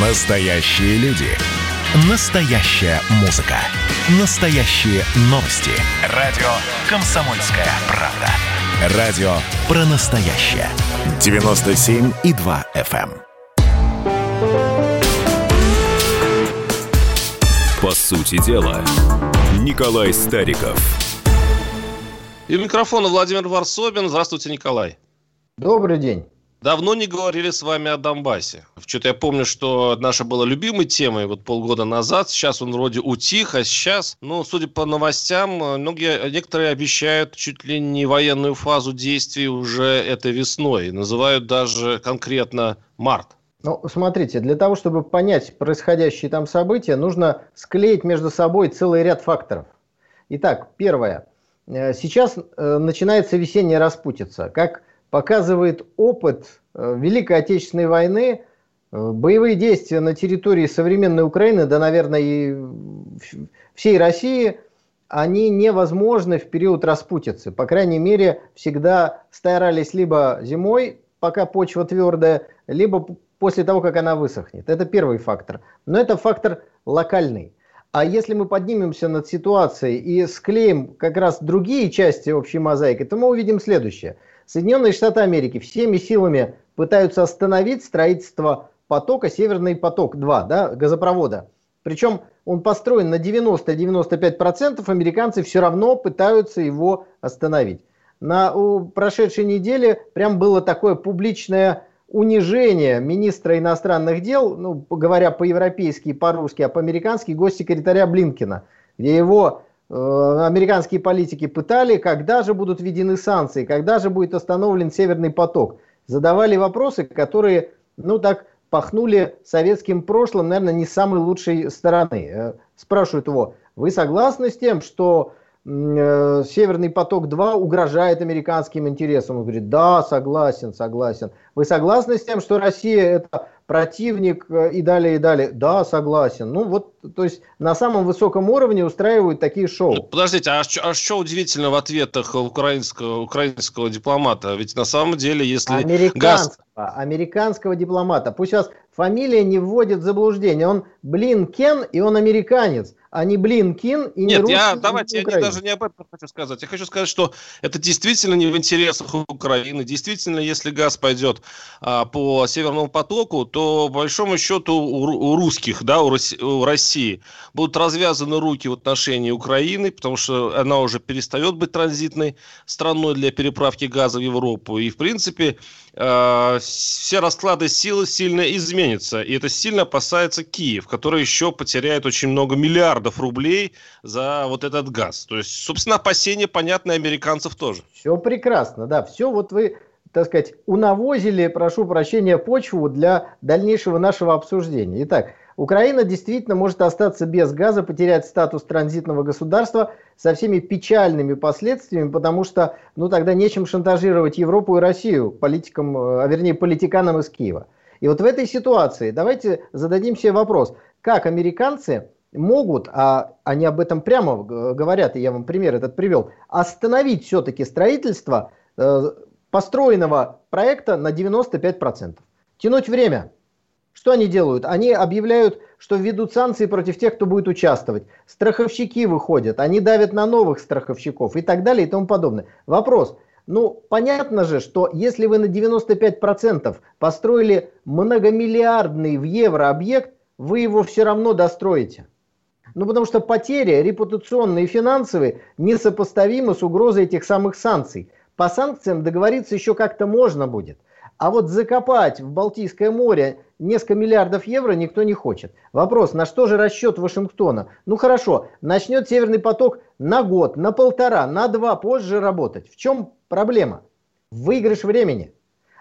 Настоящие люди. Настоящая музыка. Настоящие новости. Радио «Комсомольская правда». Радио про настоящее. 97,2 FM. эм. По сути дела, Николай Стариков. И у микрофона Владимир Варсобин. Здравствуйте, Николай. Добрый день. Давно не говорили с вами о Донбассе. Что-то я помню, что наша была любимой темой вот полгода назад. Сейчас он вроде утих, а сейчас, ну, судя по новостям, многие, некоторые обещают чуть ли не военную фазу действий уже этой весной. Называют даже конкретно март. Ну, смотрите, для того, чтобы понять происходящие там события, нужно склеить между собой целый ряд факторов. Итак, первое. Э, Сейчас э, начинается весенняя распутица. Как показывает опыт э, Великой Отечественной войны, э, боевые действия на территории современной Украины, да, наверное, и всей России, они невозможны в период распутицы. По крайней мере, всегда старались либо зимой, пока почва твердая, либо после того, как она высохнет. Это первый фактор. Но это фактор локальный. А если мы поднимемся над ситуацией и склеим как раз другие части общей мозаики, то мы увидим следующее. Соединенные Штаты Америки всеми силами пытаются остановить строительство потока Северный поток-2, да, газопровода. Причем он построен на 90-95%, американцы все равно пытаются его остановить. На прошедшей неделе прям было такое публичное унижение министра иностранных дел, ну, говоря по-европейски и по-русски, а по-американски госсекретаря Блинкина, где его американские политики пытали, когда же будут введены санкции, когда же будет остановлен Северный поток. Задавали вопросы, которые, ну так, пахнули советским прошлым, наверное, не с самой лучшей стороны. Э, Спрашивают его, вы согласны с тем, что э, Северный поток-2 угрожает американским интересам? Он говорит, да, согласен, согласен. Вы согласны с тем, что Россия это противник э, и далее, и далее? Да, согласен. Ну вот, то есть на самом высоком уровне устраивают такие Ну, шоу. Подождите, а что, а что удивительно в ответах украинского, украинского дипломата? Ведь на самом деле, если газ... Американского, американского дипломата. Пусть вас фамилия не вводит в заблуждение. Он Блинкен и он американец, а не Блинкин и не Нет, русский, я, не давайте, я не- даже не об этом хочу сказать. Я хочу сказать, что это действительно не в интересах Украины. Действительно, если газ пойдет а, по Северному потоку, то, по большому счету, у, у русских, да, у, у России будут развязаны руки в отношении Украины, потому что она уже перестает быть транзитной страной для переправки газа в Европу. И, в принципе, э, все расклады силы сильно изменятся. И это сильно опасается Киев, который еще потеряет очень много миллиардов рублей за вот этот газ. То есть, собственно, опасения понятны американцев тоже. Все прекрасно, да. Все вот вы, так сказать, унавозили, прошу прощения, почву для дальнейшего нашего обсуждения. Итак, Украина действительно может остаться без газа, потерять статус транзитного государства со всеми печальными последствиями, потому что, ну, тогда нечем шантажировать Европу и Россию политикам, э, а вернее, политиканам из Киева. И вот в этой ситуации давайте зададим себе вопрос, как американцы могут, а они об этом прямо говорят, и я вам пример этот привел, остановить все-таки строительство э, построенного проекта на 95%. Тянуть время. Что они делают? Они объявляют, что введут санкции против тех, кто будет участвовать. Страховщики выходят, они давят на новых страховщиков и так далее и тому подобное. Вопрос. Ну, понятно же, что если вы на 95% построили многомиллиардный в евро объект, вы его все равно достроите. Ну, потому что потери репутационные и финансовые несопоставимы с угрозой этих самых санкций. По санкциям договориться еще как-то можно будет. А вот закопать в Балтийское море несколько миллиардов евро никто не хочет. Вопрос, на что же расчет Вашингтона? Ну хорошо, начнет Северный поток на год, на полтора, на два позже работать. В чем проблема? Выигрыш времени.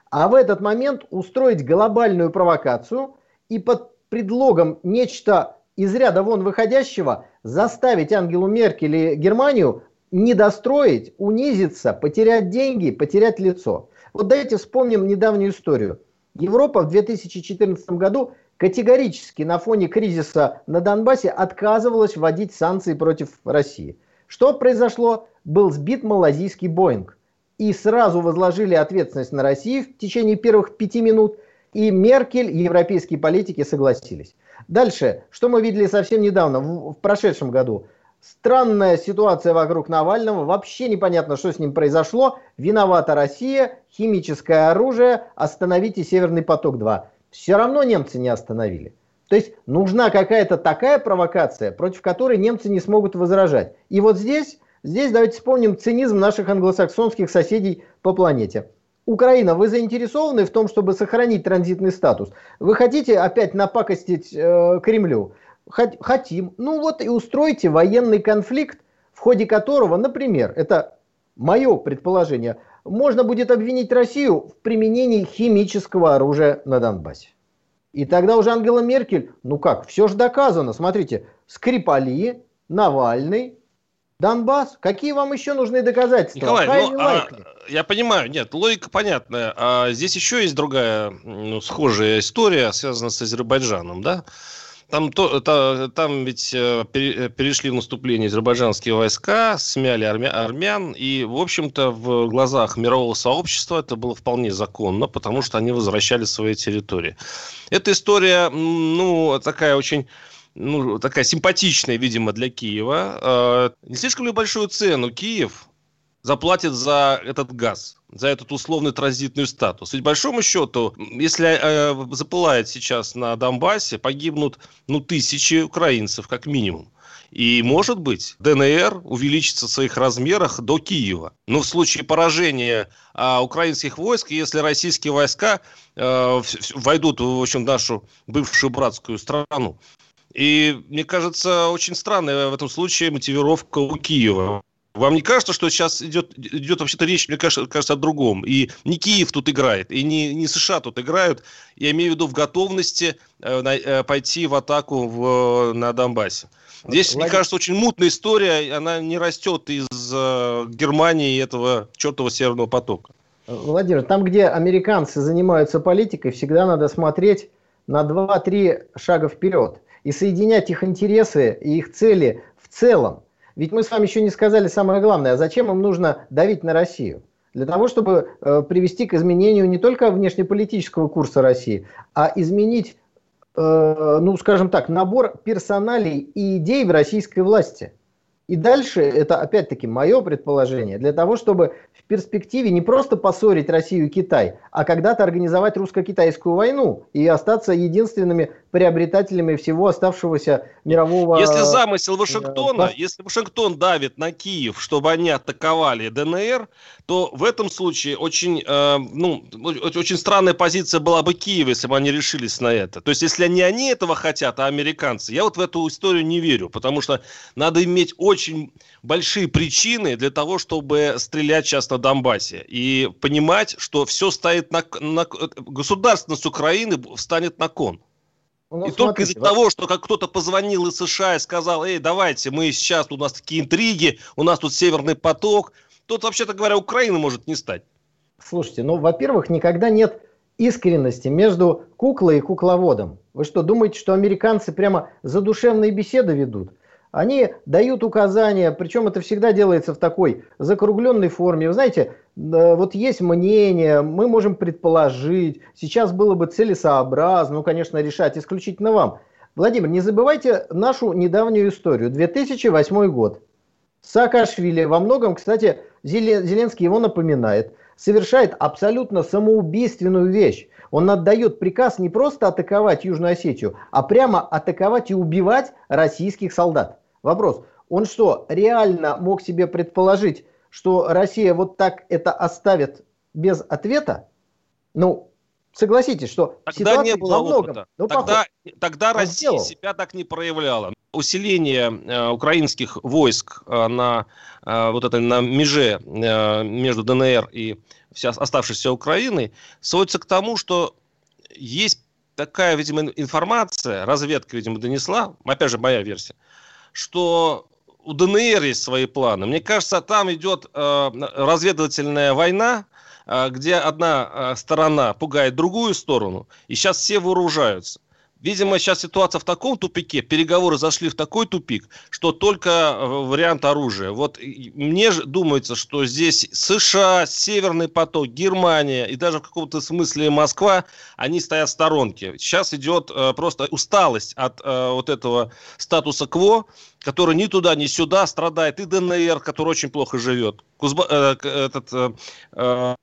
А в этот момент устроить глобальную провокацию и под предлогом нечто из ряда вон выходящего заставить Ангелу Меркель и Германию не достроить, унизиться, потерять деньги, потерять лицо. Вот давайте вспомним недавнюю историю. Европа в 2014 году категорически на фоне кризиса на Донбассе отказывалась вводить санкции против России. Что произошло? Был сбит малазийский Боинг. И сразу возложили ответственность на Россию в течение первых пяти минут. И Меркель, и европейские политики согласились. Дальше, что мы видели совсем недавно, в, в прошедшем году. Странная ситуация вокруг Навального, вообще непонятно, что с ним произошло. Виновата Россия, химическое оружие, остановите Северный поток-2. Все равно немцы не остановили. То есть нужна какая-то такая провокация, против которой немцы не смогут возражать. И вот здесь, здесь давайте вспомним цинизм наших англосаксонских соседей по планете. Украина, вы заинтересованы в том, чтобы сохранить транзитный статус? Вы хотите опять напакостить э, Кремлю? Хотим. Ну вот и устройте военный конфликт, в ходе которого, например, это мое предположение, можно будет обвинить Россию в применении химического оружия на Донбассе. И тогда уже Ангела Меркель, ну как, все же доказано. Смотрите, Скрипали, Навальный, Донбасс. Какие вам еще нужны доказательства? Николай, ну, а, я понимаю, нет, логика понятная. А здесь еще есть другая ну, схожая история, связанная с Азербайджаном, да? Там, то, то, там ведь э, перешли в наступление азербайджанские войска, смяли армя, армян, и, в общем-то, в глазах мирового сообщества это было вполне законно, потому что они возвращали свои территории. Эта история, ну, такая очень ну, такая симпатичная, видимо, для Киева. А, не слишком ли большую цену Киев заплатит за этот газ, за этот условный транзитный статус. Ведь большому счету, если э, запылает сейчас на Донбассе, погибнут ну, тысячи украинцев как минимум. И, может быть, ДНР увеличится в своих размерах до Киева. Но в случае поражения а, украинских войск, если российские войска а, войдут в общем, нашу бывшую братскую страну. И мне кажется, очень странная в этом случае мотивировка у Киева. Вам не кажется, что сейчас идет, идет вообще-то речь, мне кажется, кажется, о другом? И не Киев тут играет, и не, не США тут играют. Я имею в виду в готовности э, на, э, пойти в атаку в, на Донбассе. Здесь, Владимир... мне кажется, очень мутная история. Она не растет из э, Германии этого чертового Северного потока. Владимир, там, где американцы занимаются политикой, всегда надо смотреть на 2-3 шага вперед и соединять их интересы и их цели в целом. Ведь мы с вами еще не сказали самое главное, а зачем им нужно давить на Россию? Для того, чтобы э, привести к изменению не только внешнеполитического курса России, а изменить, э, ну, скажем так, набор персоналей и идей в российской власти. И дальше, это опять-таки мое предположение, для того, чтобы в перспективе не просто поссорить Россию и Китай, а когда-то организовать русско-китайскую войну и остаться единственными приобретателями всего оставшегося мирового... Если замысел Вашингтона, э, если Вашингтон давит на Киев, чтобы они атаковали ДНР, то в этом случае очень, э, ну, очень странная позиция была бы Киева, если бы они решились на это. То есть, если не они этого хотят, а американцы, я вот в эту историю не верю, потому что надо иметь очень большие причины для того, чтобы стрелять сейчас на Донбассе и понимать, что все стоит на, на государственность Украины встанет на кон. Ну, и только из-за вот... того, что как кто-то позвонил из США и сказал, эй, давайте, мы сейчас, у нас такие интриги, у нас тут Северный поток, тут, вообще-то говоря, Украина может не стать. Слушайте, ну, во-первых, никогда нет искренности между куклой и кукловодом. Вы что, думаете, что американцы прямо задушевные беседы ведут? Они дают указания, причем это всегда делается в такой закругленной форме. Вы знаете, вот есть мнение, мы можем предположить, сейчас было бы целесообразно, ну, конечно, решать исключительно вам. Владимир, не забывайте нашу недавнюю историю. 2008 год. Саакашвили во многом, кстати, Зеленский его напоминает, совершает абсолютно самоубийственную вещь. Он отдает приказ не просто атаковать Южную Осетию, а прямо атаковать и убивать российских солдат. Вопрос, он что, реально мог себе предположить, что Россия вот так это оставит без ответа? Ну, согласитесь, что тогда не было многом, опыта. Ну, тогда, тогда Россия сделал. себя так не проявляла усиление э, украинских войск э, на э, вот этой на меже э, между ДНР и вся оставшейся Украиной сводится к тому, что есть такая, видимо, информация, разведка, видимо, донесла, опять же, моя версия, что у ДНР есть свои планы. Мне кажется, там идет э, разведывательная война, э, где одна э, сторона пугает другую сторону, и сейчас все вооружаются. Видимо, сейчас ситуация в таком тупике, переговоры зашли в такой тупик, что только э, вариант оружия. Вот мне же думается, что здесь США, Северный поток, Германия и даже в каком-то смысле Москва, они стоят в сторонке. Сейчас идет э, просто усталость от э, вот этого статуса КВО, который ни туда, ни сюда страдает, и ДНР, который очень плохо живет. Кузба, э, этот, э, э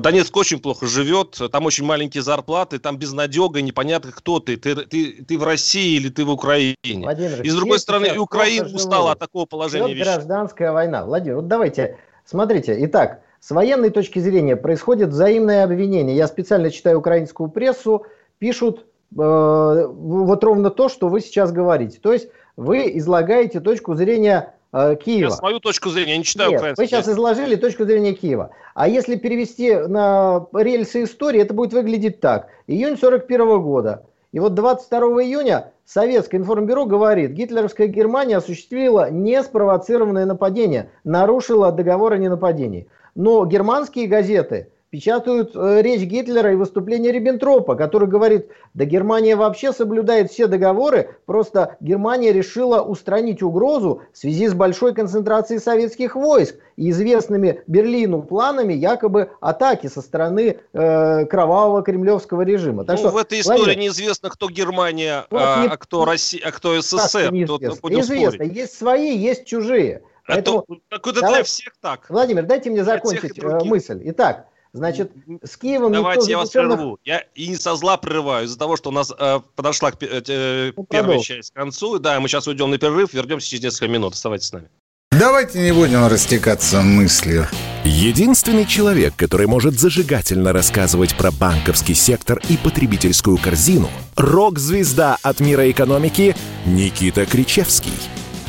Донецк очень плохо живет, там очень маленькие зарплаты, там безнадега, непонятно, кто ты. Ты, ты, ты в России или ты в Украине. Владимир, и с другой стороны, и Украина устала от такого положения вещей. гражданская война. Владимир, вот давайте, смотрите, итак, с военной точки зрения происходит взаимное обвинение. Я специально читаю украинскую прессу, пишут э, вот ровно то, что вы сейчас говорите. То есть вы излагаете точку зрения Э, Киева. Я свою точку зрения, я не читаю Нет, Вы сейчас изложили точку зрения Киева. А если перевести на рельсы истории, это будет выглядеть так. Июнь 41 года. И вот 22 июня Советское информбюро говорит, гитлеровская Германия осуществила неспровоцированное нападение, нарушила договор о ненападении. Но германские газеты печатают э, речь Гитлера и выступление Риббентропа, который говорит, да Германия вообще соблюдает все договоры, просто Германия решила устранить угрозу в связи с большой концентрацией советских войск и известными Берлину планами якобы атаки со стороны э, кровавого кремлевского режима. Так ну, что, в этой истории Владимир, неизвестно, кто Германия, вот а, не, а кто Россия, а кто СССР. Неизвестно. Кто, неизвестно. Есть свои, есть чужие. Поэтому, это, это для всех так. Владимир, дайте мне закончить э, мысль. Итак, Значит, с Киевом Давайте никто я вас прерву. Я и не со зла прерываю, из-за того, что у нас э, подошла к, э, э ну, первая часть к концу. Да, мы сейчас уйдем на перерыв, вернемся через несколько минут. Оставайтесь с нами. Давайте не будем растекаться мыслью. Единственный человек, который может зажигательно рассказывать про банковский сектор и потребительскую корзину – рок-звезда от мира экономики Никита Кричевский –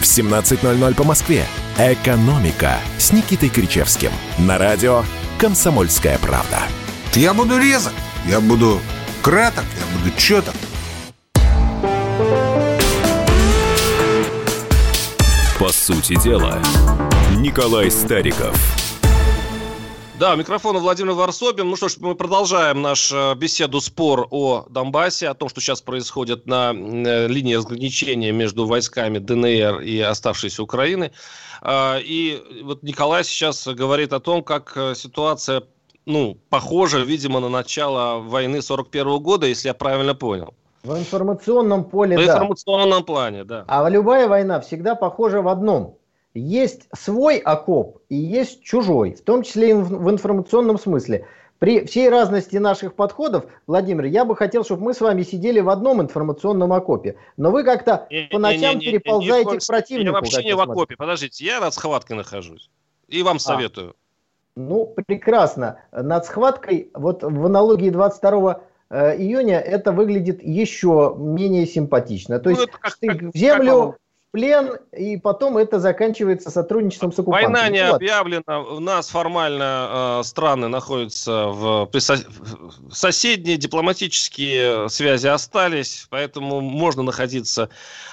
в 17.00 по Москве. «Экономика» с Никитой Кричевским. На радио «Комсомольская правда». Я буду резок, я буду краток, я буду четок. По сути дела, Николай Стариков – да, микрофон Владимир Варсобин. Ну что ж, мы продолжаем нашу беседу, спор о Донбассе, о том, что сейчас происходит на э, линии разграничения между войсками ДНР и оставшейся Украины. А, и вот Николай сейчас говорит о том, как э, ситуация, ну, похожа, видимо, на начало войны 41 года, если я правильно понял. В информационном поле, В да. информационном плане, да. А любая война всегда похожа в одном – есть свой окоп и есть чужой, в том числе и в информационном смысле. При всей разности наших подходов, Владимир, я бы хотел, чтобы мы с вами сидели в одном информационном окопе. Но вы как-то не, по ночам не, не, переползаете не, не, к противнику. Я вообще не в окопе. Подождите, я над схваткой нахожусь. И вам а. советую. Ну, прекрасно. Над схваткой, вот в аналогии 22 э, июня, это выглядит еще менее симпатично. То ну, есть как, ты как, в землю плен, и потом это заканчивается сотрудничеством с оккупантами. Война не вот. объявлена, у нас формально э, страны находятся в, со, соседние дипломатические связи остались, поэтому можно находиться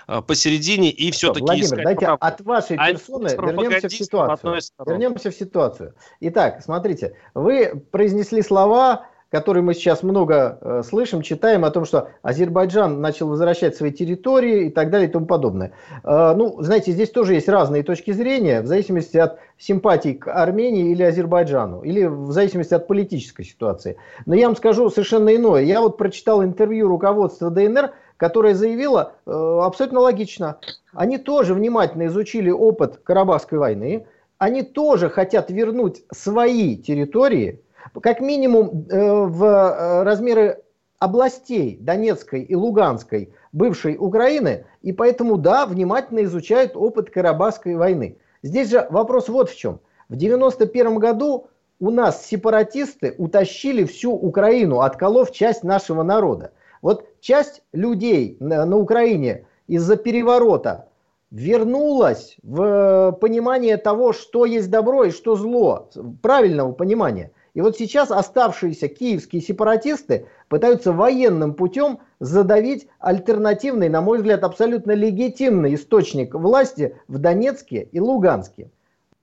э, посередине и все-таки Владимир, искать дайте правду. от вашей а персоны вернемся в ситуацию. Вернемся в ситуацию. Итак, смотрите, вы произнесли слова который мы сейчас много э, слышим, читаем о том, что Азербайджан начал возвращать свои территории и так далее и тому подобное. Э, ну, знаете, здесь тоже есть разные точки зрения, в зависимости от симпатий к Армении или Азербайджану, или в зависимости от политической ситуации. Но я вам скажу совершенно иное. Я вот прочитал интервью руководства ДНР, которое заявило э, абсолютно логично. Они тоже внимательно изучили опыт Карабахской войны, они тоже хотят вернуть свои территории, как минимум э, в э, размеры областей Донецкой и Луганской бывшей Украины, и поэтому, да, внимательно изучают опыт Карабахской войны. Здесь же вопрос вот в чем. В 1991 году у нас сепаратисты утащили всю Украину, отколов часть нашего народа. Вот часть людей на, на Украине из-за переворота вернулась в э, понимание того, что есть добро и что зло, правильного понимания. И вот сейчас оставшиеся киевские сепаратисты пытаются военным путем задавить альтернативный, на мой взгляд, абсолютно легитимный источник власти в Донецке и Луганске.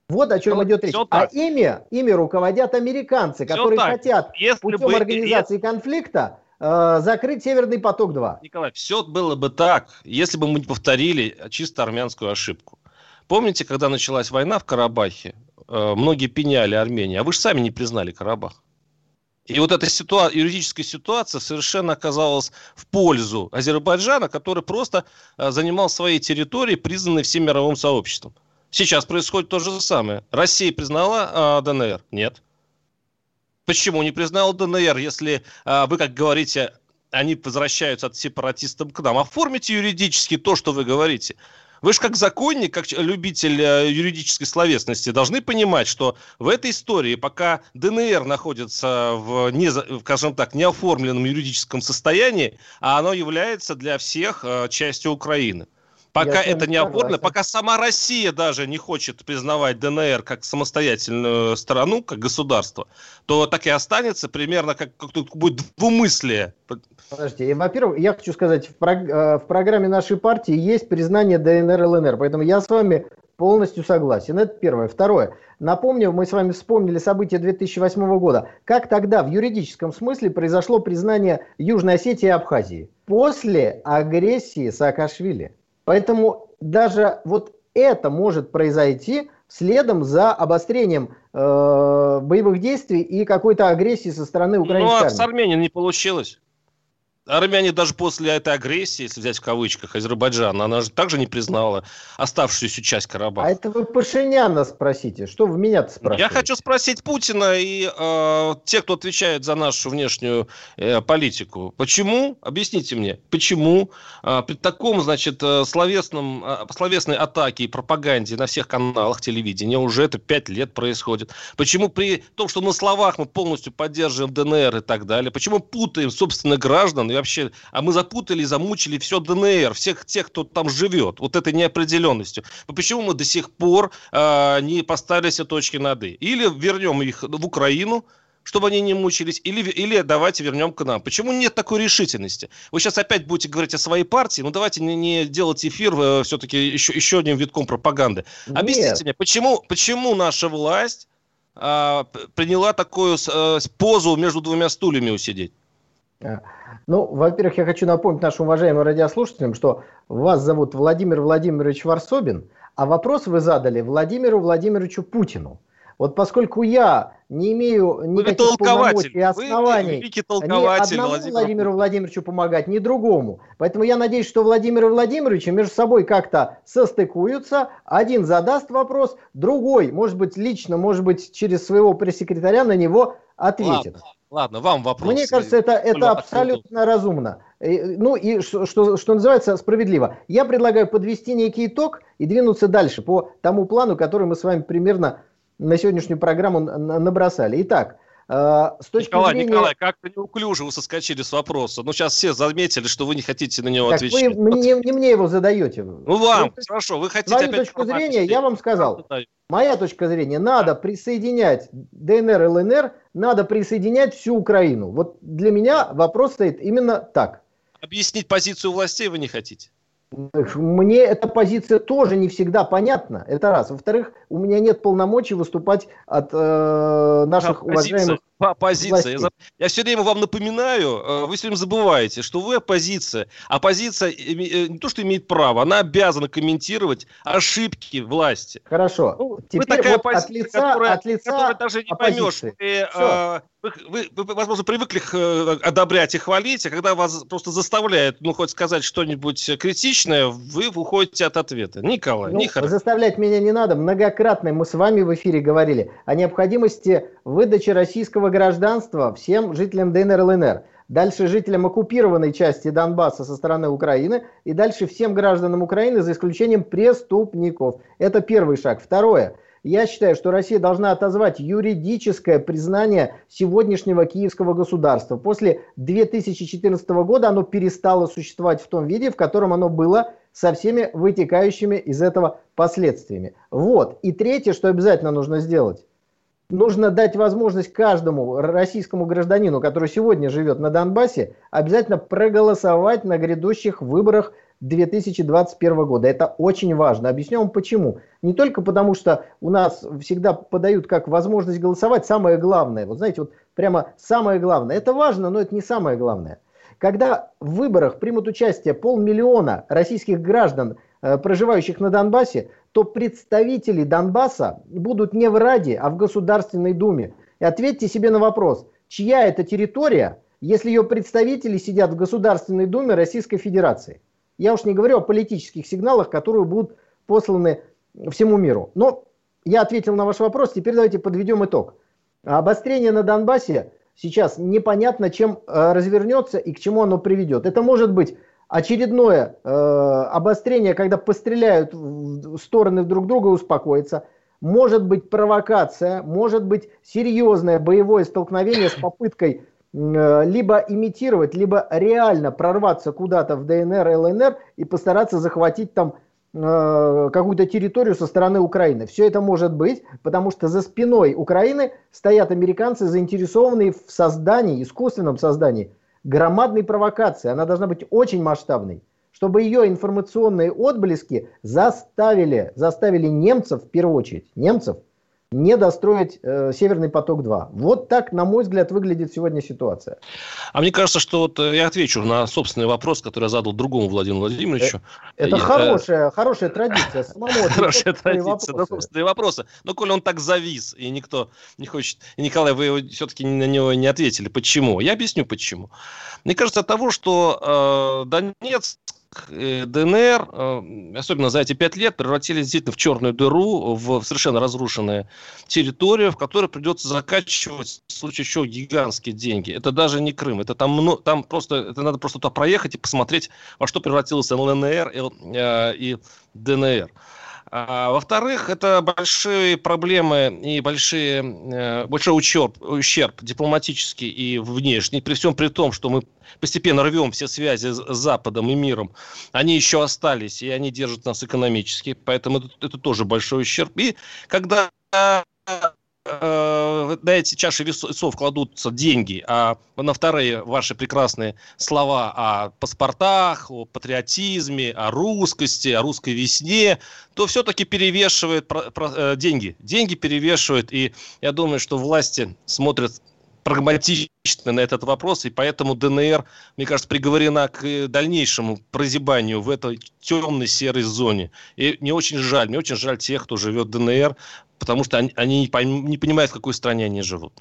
Вот о чем ну, идет речь. А ими, ими руководят американцы, все которые так. хотят Если путем бы, организации если... конфликта э, закрыть Северный поток-2. Николай, все было бы так, если бы мы не повторили чисто армянскую ошибку. Помните, когда началась война в Карабахе, многие пеняли Армении, а вы же сами не признали Карабах. И вот эта ситуа- юридическая ситуация совершенно оказалась в пользу Азербайджана, который просто э, занимал свои территории, признанные всем мировым сообществом. Сейчас происходит то же самое. Россия признала э, ДНР? Нет. Почему не признала ДНР, если э, вы, как говорите, они возвращаются от сепаратистов к нам? Оформите юридически то, что вы говорите. Вы же как законник, как любитель э, юридической словесности, должны понимать, что в этой истории, пока ДНР находится в, не, скажем так, неоформленном юридическом состоянии, а оно является для всех э, частью Украины. Пока Я это не оформлено, пока сама Россия даже не хочет признавать ДНР как самостоятельную страну, как государство, то так и останется примерно как, как тут будет двумыслие. Подождите, во-первых, я хочу сказать, в, прог- э, в программе нашей партии есть признание ДНР и ЛНР, поэтому я с вами полностью согласен. Это первое. Второе. Напомню, мы с вами вспомнили события 2008 года. Как тогда в юридическом смысле произошло признание Южной Осетии и Абхазии? После агрессии Саакашвили. Поэтому даже вот это может произойти следом за обострением э, боевых действий и какой-то агрессии со стороны украинской Ну, а с Арменией не получилось. Армяне даже после этой агрессии, если взять в кавычках, Азербайджана, она же также не признала оставшуюся часть Карабаха. А это вы Пашиняна спросите, что вы меня-то спрашиваете? Я хочу спросить Путина и э, те, кто отвечает за нашу внешнюю э, политику. Почему, объясните мне, почему э, при таком, значит, э, словесном, э, словесной атаке и пропаганде на всех каналах телевидения уже это пять лет происходит? Почему при том, что на словах мы полностью поддерживаем ДНР и так далее, почему путаем собственных граждан и вообще, а мы запутали, замучили все ДНР, всех тех, кто там живет, вот этой неопределенностью. Почему мы до сих пор э, не поставили все точки над «и»? Или вернем их в Украину, чтобы они не мучились, или, или давайте вернем к нам. Почему нет такой решительности? Вы сейчас опять будете говорить о своей партии, но давайте не, не делать эфир э, все-таки еще, еще одним витком пропаганды. Нет. Объясните мне, почему, почему наша власть э, приняла такую э, позу между двумя стульями усидеть? А, ну, во-первых, я хочу напомнить нашим уважаемым радиослушателям, что вас зовут Владимир Владимирович Варсобин, а вопрос вы задали Владимиру Владимировичу Путину. Вот поскольку я не имею никаких полномочий и оснований вы, ни одному Владимир Владимиру Владимировичу помогать, ни другому. Поэтому я надеюсь, что Владимир Владимирович между собой как-то состыкуются. Один задаст вопрос, другой, может быть, лично, может быть, через своего пресс-секретаря на него ответит. Ладно. Ладно, вам вопрос. Мне кажется, это, это абсолютно разумно. Ну и что, что, что называется справедливо. Я предлагаю подвести некий итог и двинуться дальше по тому плану, который мы с вами примерно на сегодняшнюю программу набросали. Итак, с точки Николай, зрения... Николай, как-то неуклюже вы соскочили с вопроса. Ну, сейчас все заметили, что вы не хотите на него так отвечать. Вы мне, не мне его задаете. Ну, вам, вы, хорошо, вы хотите Свою опять... точку зрения я вам сказал. Моя точка зрения, надо присоединять ДНР и ЛНР, надо присоединять всю Украину. Вот для меня вопрос стоит именно так. Объяснить позицию властей вы не хотите? Мне эта позиция тоже не всегда понятна. Это раз. Во-вторых, у меня нет полномочий выступать от э, наших уважаемых оппозиция. Я, я все время вам напоминаю, э, вы все время забываете, что вы оппозиция. Оппозиция э, не то, что имеет право, она обязана комментировать ошибки власти. Хорошо. Ну, Теперь вы такая вот оппозиция, от лица, которая, от лица которая даже не оппозиции. поймешь. Вы, э, вы, вы, вы, возможно, привыкли э, одобрять и хвалить, а когда вас просто заставляют, ну, хоть сказать что-нибудь критичное, вы уходите от ответа. Николай, ну, не Заставлять меня не надо. Многократно мы с вами в эфире говорили о необходимости выдачи российского гражданства всем жителям ДНР и ЛНР. Дальше жителям оккупированной части Донбасса со стороны Украины. И дальше всем гражданам Украины за исключением преступников. Это первый шаг. Второе. я считаю, что Россия должна отозвать юридическое признание сегодняшнего киевского государства. После 2014 года оно перестало существовать в том виде, в котором оно было со всеми вытекающими из этого последствиями. Вот. И третье, что обязательно нужно сделать. Нужно дать возможность каждому российскому гражданину, который сегодня живет на Донбассе, обязательно проголосовать на грядущих выборах 2021 года. Это очень важно. Объясню вам почему. Не только потому, что у нас всегда подают как возможность голосовать, самое главное. Вот знаете, вот прямо самое главное. Это важно, но это не самое главное. Когда в выборах примут участие полмиллиона российских граждан, э, проживающих на Донбассе, то представители Донбасса будут не в Раде, а в Государственной Думе. И ответьте себе на вопрос, чья это территория, если ее представители сидят в Государственной Думе Российской Федерации. Я уж не говорю о политических сигналах, которые будут посланы всему миру. Но я ответил на ваш вопрос, теперь давайте подведем итог. Обострение на Донбассе сейчас непонятно, чем э, развернется и к чему оно приведет. Это может быть очередное э, обострение, когда постреляют в стороны друг друга и успокоятся. Может быть провокация, может быть серьезное боевое столкновение с попыткой э, либо имитировать, либо реально прорваться куда-то в ДНР, ЛНР и постараться захватить там Э, какую-то территорию со стороны Украины. Все это может быть, потому что за спиной Украины стоят американцы, заинтересованные в создании, искусственном создании громадной провокации. Она должна быть очень масштабной, чтобы ее информационные отблески заставили, заставили немцев, в первую очередь, немцев – не достроить э, Северный поток-2. Вот так, на мой взгляд, выглядит сегодня ситуация. А мне кажется, что вот э, я отвечу на собственный вопрос, который я задал другому Владимиру Владимировичу. Э, это я, хорошая, э, хорошая традиция. Самому хорошая традиция, на собственные вопросы. Но коли он так завис, и никто не хочет... И, Николай, вы его, все-таки на него не ответили. Почему? Я объясню, почему. Мне кажется, от того, что э, Донецк Э, ДНР, э, особенно за эти пять лет, превратились действительно в черную дыру, в совершенно разрушенную территорию, в которой придется закачивать в случае еще гигантские деньги. Это даже не Крым, это там, там просто, это надо просто туда проехать и посмотреть, во что превратился ЛНР и, э, и ДНР. А, во-вторых, это большие проблемы и большие, э, большой ущерб, ущерб дипломатический и внешний, при всем при том, что мы постепенно рвем все связи с Западом и миром, они еще остались, и они держат нас экономически, поэтому это, это тоже большой ущерб. И когда э, на эти чаши весов кладутся деньги, а на вторые ваши прекрасные слова о паспортах, о патриотизме, о русскости, о русской весне, то все-таки перевешивает про, про, э, деньги. Деньги перевешивают, и я думаю, что власти смотрят прагматично на этот вопрос, и поэтому ДНР, мне кажется, приговорена к дальнейшему прозябанию в этой темной серой зоне. И мне очень жаль, мне очень жаль тех, кто живет в ДНР, потому что они, они не понимают, в какой стране они живут.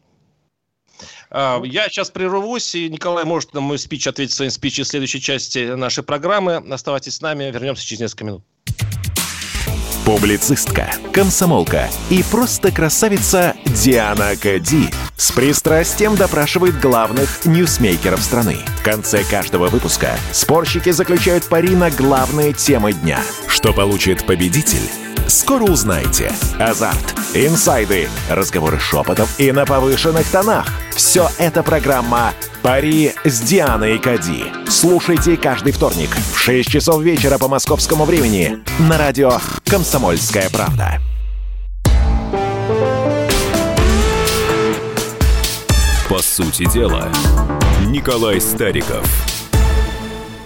А, я сейчас прервусь, и Николай может на мой спич ответить своим спичем в следующей части нашей программы. Оставайтесь с нами, вернемся через несколько минут. Публицистка, комсомолка и просто красавица Диана Кади с пристрастием допрашивает главных ньюсмейкеров страны. В конце каждого выпуска спорщики заключают пари на главные темы дня. Что получит победитель? Скоро узнаете. Азарт, инсайды, разговоры шепотов и на повышенных тонах. Все это программа «Пари с Дианой Кади». Слушайте каждый вторник в 6 часов вечера по московскому времени на радио «Комсомольская правда». По сути дела, Николай Стариков.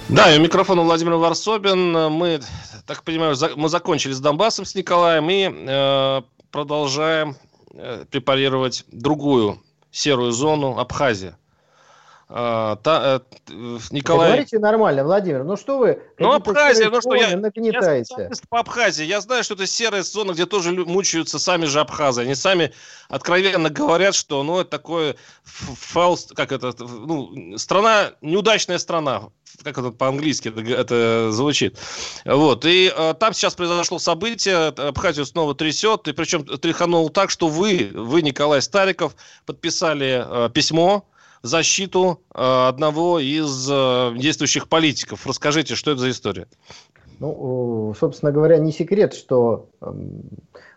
Да, и у микрофона Владимир Варсобин. Мы так понимаю, за, мы закончили с Донбассом, с Николаем, и э, продолжаем э, препарировать другую серую зону Абхазия. А, та, э, Николай... Говорите нормально, Владимир. Ну что вы? Ну Абхазия, ну что я, нагнетаете. я по Абхазии. Я знаю, что это серая зона, где тоже мучаются сами же абхазы. Они сами откровенно говорят, что ну это такое фауст, как это, ну страна неудачная страна как это по-английски это, это звучит. Вот. И э, там сейчас произошло событие, Абхазию снова трясет, и причем тряханул так, что вы, вы, Николай Стариков, подписали э, письмо защиту э, одного из э, действующих политиков. Расскажите, что это за история? Ну, собственно говоря, не секрет, что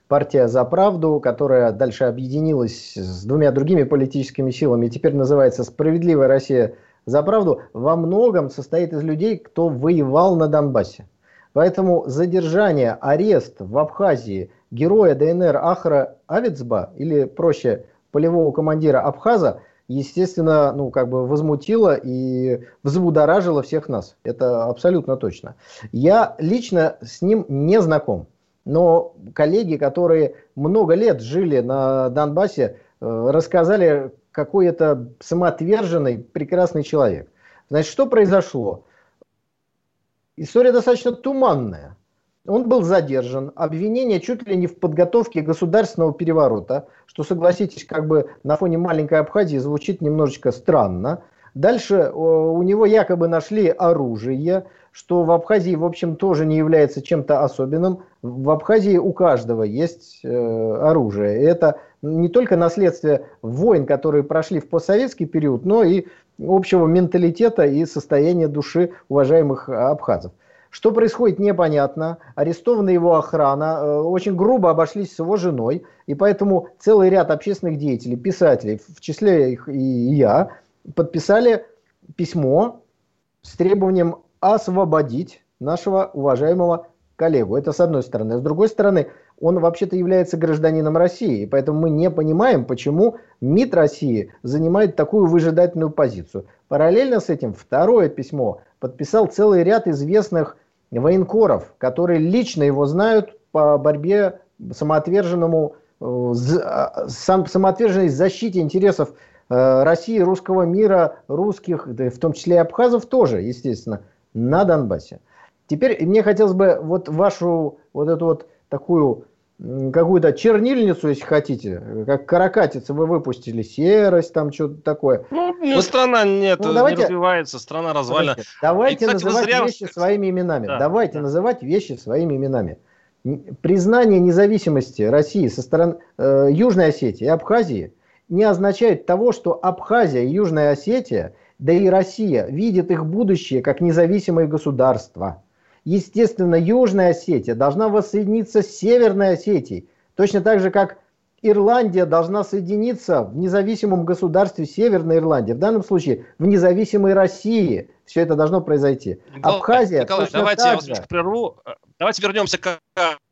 партия «За правду», которая дальше объединилась с двумя другими политическими силами теперь называется «Справедливая Россия за правду», во многом состоит из людей, кто воевал на Донбассе. Поэтому задержание, арест в Абхазии героя ДНР Ахра Авицба, или проще полевого командира Абхаза, естественно, ну, как бы возмутило и взбудоражило всех нас. Это абсолютно точно. Я лично с ним не знаком. Но коллеги, которые много лет жили на Донбассе, э, рассказали, какой это самоотверженный, прекрасный человек. Значит, что произошло? История достаточно туманная. Он был задержан, обвинение чуть ли не в подготовке государственного переворота, что, согласитесь, как бы на фоне маленькой Абхазии звучит немножечко странно. Дальше у него якобы нашли оружие, что в Абхазии, в общем, тоже не является чем-то особенным. В Абхазии у каждого есть э, оружие. И это не только наследствие войн, которые прошли в постсоветский период, но и общего менталитета и состояния души уважаемых абхазов. Что происходит, непонятно. Арестована его охрана, э, очень грубо обошлись с его женой, и поэтому целый ряд общественных деятелей, писателей, в числе их и я, подписали письмо с требованием освободить нашего уважаемого коллегу. Это с одной стороны. С другой стороны, он вообще-то является гражданином России, и поэтому мы не понимаем, почему МИД России занимает такую выжидательную позицию. Параллельно с этим второе письмо подписал целый ряд известных военкоров, которые лично его знают по борьбе самоотверженному, э, а, самоотверженной защите интересов э, России, русского мира, русских, в том числе и абхазов тоже, естественно, на Донбассе. Теперь мне хотелось бы вот вашу вот эту вот такую какую-то чернильницу, если хотите, как каракатица вы выпустили, серость, там что-то такое. Ну, вот, страна нет, ну, давайте, не развивается, страна развалена. Давайте, давайте И, кстати, называть зря... вещи своими именами. Да, давайте да. называть вещи своими именами. Признание независимости России со стороны э, Южной Осетии и Абхазии не означает того, что Абхазия и Южная Осетия, да и Россия видят их будущее как независимые государства. Естественно, Южная Осетия должна воссоединиться с Северной Осетией, точно так же, как Ирландия должна соединиться в независимом государстве Северной Ирландии, в данном случае в независимой России. Все это должно произойти. Абхазия Николай, давайте я вас же. прерву. Давайте вернемся к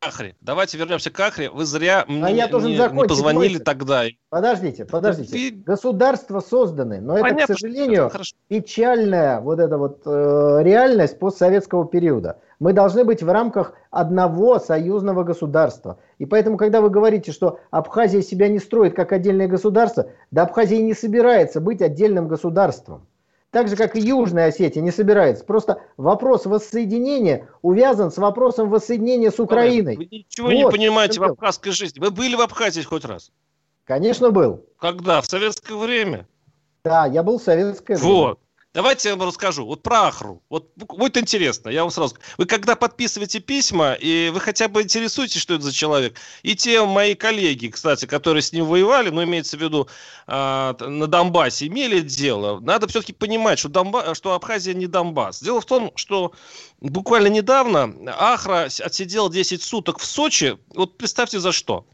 Ахре. Давайте вернемся к Ахре. Вы зря а мне, я должен не, не позвонили можете. тогда. Подождите, подождите. И... Государства созданы, но Понятно, это, к сожалению, это печальная вот эта вот э, реальность постсоветского периода. Мы должны быть в рамках одного союзного государства. И поэтому, когда вы говорите, что Абхазия себя не строит как отдельное государство, да Абхазия не собирается быть отдельным государством так же, как и Южная Осетия, не собирается. Просто вопрос воссоединения увязан с вопросом воссоединения с Украиной. Вы ничего вот. не понимаете в абхазской жизни. Вы были в Абхазии хоть раз? Конечно, был. Когда? В советское время? Да, я был в советское время. Вот. Давайте я вам расскажу. Вот про Ахру. Вот будет интересно. Я вам сразу Вы когда подписываете письма, и вы хотя бы интересуетесь, что это за человек. И те мои коллеги, кстати, которые с ним воевали, ну, имеется в виду э, на Донбассе, имели дело. Надо все-таки понимать, что, Донба... что Абхазия не Донбасс. Дело в том, что буквально недавно Ахра отсидел 10 суток в Сочи. Вот представьте за что.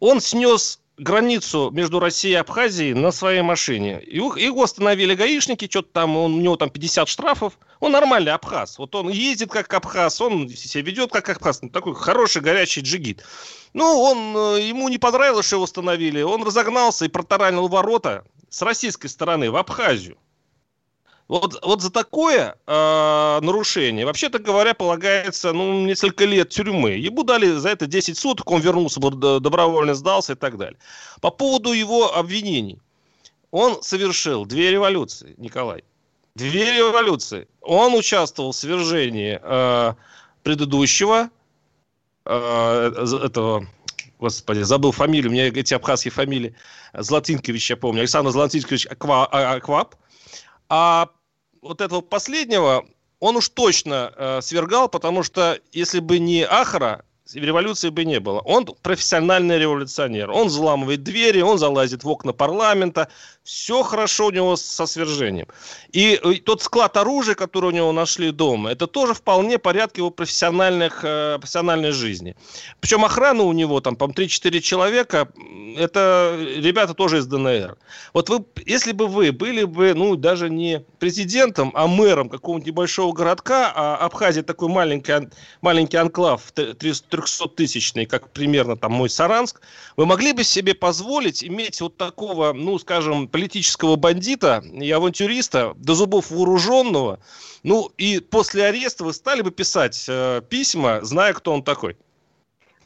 Он снес границу между Россией и Абхазией на своей машине. Его, его остановили гаишники, что-то там, он, у него там 50 штрафов. Он нормальный абхаз. Вот он ездит как абхаз, он себя ведет как абхаз. Ну, такой хороший горячий джигит. Ну, он, э, ему не понравилось, что его остановили. Он разогнался и протаранил ворота с российской стороны в Абхазию. Вот, вот за такое э, нарушение, вообще-то говоря, полагается ну, несколько лет тюрьмы. Ему дали за это 10 суток, он вернулся, добровольно сдался и так далее. По поводу его обвинений. Он совершил две революции, Николай. Две революции. Он участвовал в свержении э, предыдущего, э, этого, господи, забыл фамилию, у меня эти абхазские фамилии, Златинкович, я помню, Александр Златинкович Аква, Аквап, а вот этого последнего он уж точно э, свергал, потому что если бы не Ахара, революции бы не было. Он профессиональный революционер. Он взламывает двери, он залазит в окна парламента. Все хорошо у него со свержением. И, и тот склад оружия, который у него нашли дома, это тоже вполне порядке его профессиональных, э, профессиональной жизни. Причем охрана у него, там, по 3-4 человека, это ребята тоже из ДНР. Вот вы, если бы вы были бы, ну, даже не президентом, а мэром какого-нибудь небольшого городка, а Абхазия такой маленький, маленький анклав, 300-тысячный, как примерно там мой Саранск, вы могли бы себе позволить иметь вот такого, ну, скажем, политического бандита и авантюриста, до зубов вооруженного, ну, и после ареста вы стали бы писать э, письма, зная, кто он такой?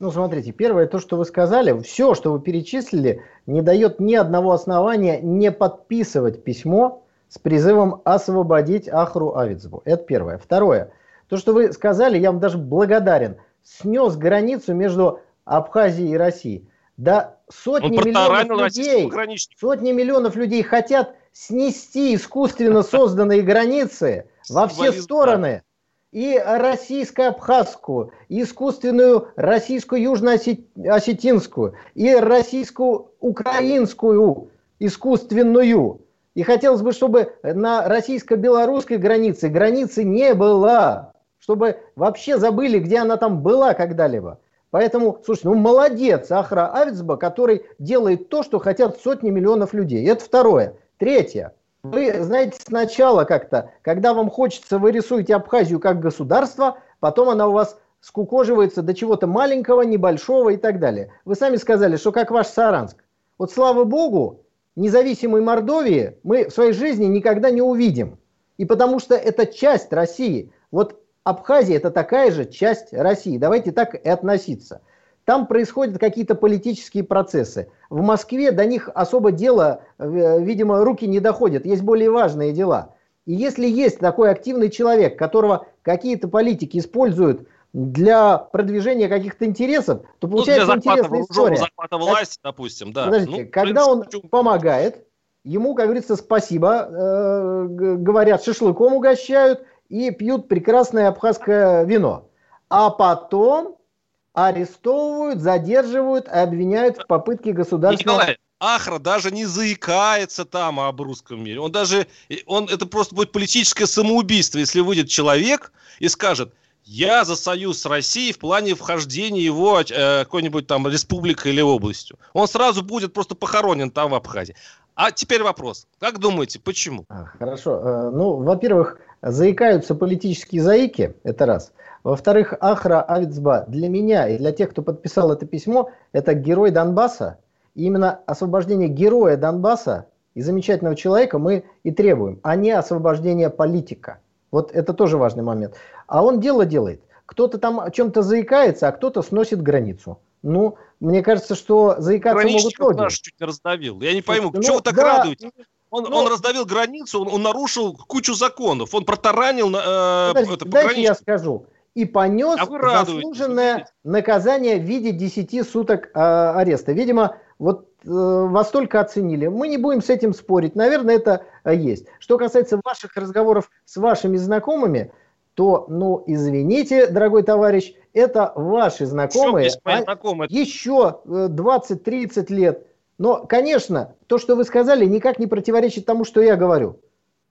Ну, смотрите, первое, то, что вы сказали, все, что вы перечислили, не дает ни одного основания не подписывать письмо с призывом освободить Ахру Авицбу. Это первое. Второе, то, что вы сказали, я вам даже благодарен, снес границу между Абхазией и Россией. Да сотни миллионов людей, сотни миллионов людей хотят снести искусственно созданные границы во все стороны. И российско-абхазскую, и искусственную российскую южно-осетинскую, и российскую украинскую искусственную. И хотелось бы, чтобы на российско-белорусской границе границы не было, чтобы вообще забыли, где она там была когда-либо. Поэтому, слушайте, ну молодец Ахра Авицба, который делает то, что хотят сотни миллионов людей. Это второе. Третье. Вы знаете, сначала как-то, когда вам хочется, вы рисуете Абхазию как государство, потом она у вас скукоживается до чего-то маленького, небольшого и так далее. Вы сами сказали, что как ваш Саранск. Вот слава богу, независимой Мордовии мы в своей жизни никогда не увидим. И потому что это часть России. Вот Абхазия это такая же часть России. Давайте так и относиться. Там происходят какие-то политические процессы. В Москве до них особо дела, э, видимо, руки не доходят. Есть более важные дела. И если есть такой активный человек, которого какие-то политики используют для продвижения каких-то интересов, то ну, получается ну, интересная история. захвата власти, допустим, да. Подождите, ну, когда принципе, он помогает, ему, как говорится, спасибо, э, говорят, шашлыком угощают, и пьют прекрасное абхазское вино. А потом арестовывают, задерживают и обвиняют в попытке государственного... Николай, Ахра даже не заикается там об русском мире. Он даже, он, это просто будет политическое самоубийство, если выйдет человек и скажет, я за союз с Россией в плане вхождения его э, какой-нибудь там республикой или областью. Он сразу будет просто похоронен там в Абхазии. А теперь вопрос. Как думаете, почему? А, хорошо. Э, ну, во-первых, заикаются политические заики, это раз. Во-вторых, Ахра Авицба для меня и для тех, кто подписал это письмо, это герой Донбасса. И именно освобождение героя Донбасса и замечательного человека мы и требуем, а не освобождение политика. Вот это тоже важный момент. А он дело делает. Кто-то там о чем-то заикается, а кто-то сносит границу. Ну, мне кажется, что заикаться могут многие. наш чуть не раздавил. Я не пойму, ну, чего вы так да, радуетесь? Он, ну, он раздавил границу, он, он нарушил кучу законов, он протаранил э, Подождите, это, дайте я скажу. И понес а заслуженное наказание в виде 10 суток э, ареста. Видимо, вот э, вас только оценили. Мы не будем с этим спорить. Наверное, это э, есть. Что касается ваших разговоров с вашими знакомыми, то, ну, извините, дорогой товарищ, это ваши знакомые. А знакомые? Еще 20-30 э, лет но, конечно, то, что вы сказали, никак не противоречит тому, что я говорю.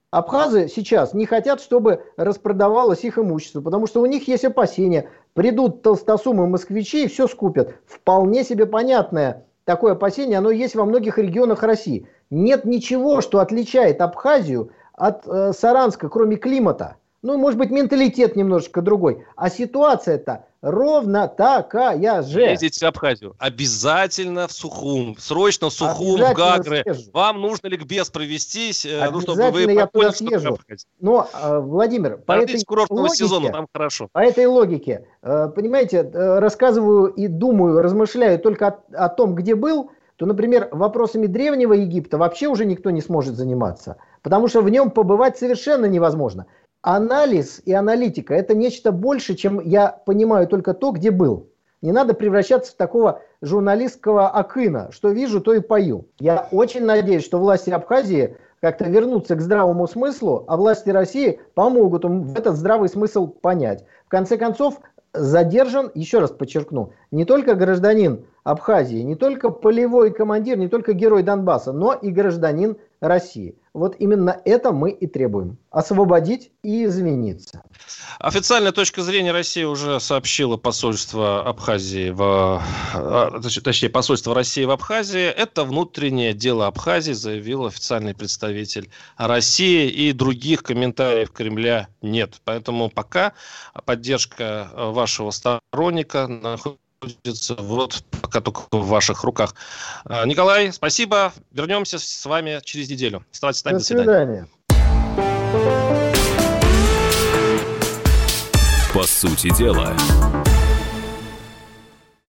Абхазы сейчас не хотят, чтобы распродавалось их имущество, потому что у них есть опасения. Придут толстосумы москвичи и все скупят. Вполне себе понятное такое опасение, оно есть во многих регионах России. Нет ничего, что отличает Абхазию от э, Саранска, кроме климата. Ну, может быть, менталитет немножечко другой. А ситуация-то ровно такая же. Ездите в Абхазию. Обязательно в Сухум. Срочно в Сухум, в Гагры. Съезжу. Вам нужно ликбез провестись, э, ну, чтобы вы я туда съезжу. Но, э, Владимир, по этой, логике, сезона, там хорошо. по этой логике, э, понимаете, рассказываю и думаю, размышляю только о, о том, где был, то, например, вопросами Древнего Египта вообще уже никто не сможет заниматься, потому что в нем побывать совершенно невозможно анализ и аналитика – это нечто больше, чем я понимаю только то, где был. Не надо превращаться в такого журналистского акына, что вижу, то и пою. Я очень надеюсь, что власти Абхазии как-то вернутся к здравому смыслу, а власти России помогут им этот здравый смысл понять. В конце концов, задержан, еще раз подчеркну, не только гражданин Абхазии, не только полевой командир, не только герой Донбасса, но и гражданин России. Вот именно это мы и требуем. Освободить и извиниться. Официальная точка зрения России уже сообщила посольство Абхазии в... А, точнее, посольство России в Абхазии. Это внутреннее дело Абхазии, заявил официальный представитель России. И других комментариев Кремля нет. Поэтому пока поддержка вашего сторонника находится находится вот пока только в ваших руках. А, Николай, спасибо. Вернемся с вами через неделю. Оставайтесь с нами. До, до свидания. По сути дела.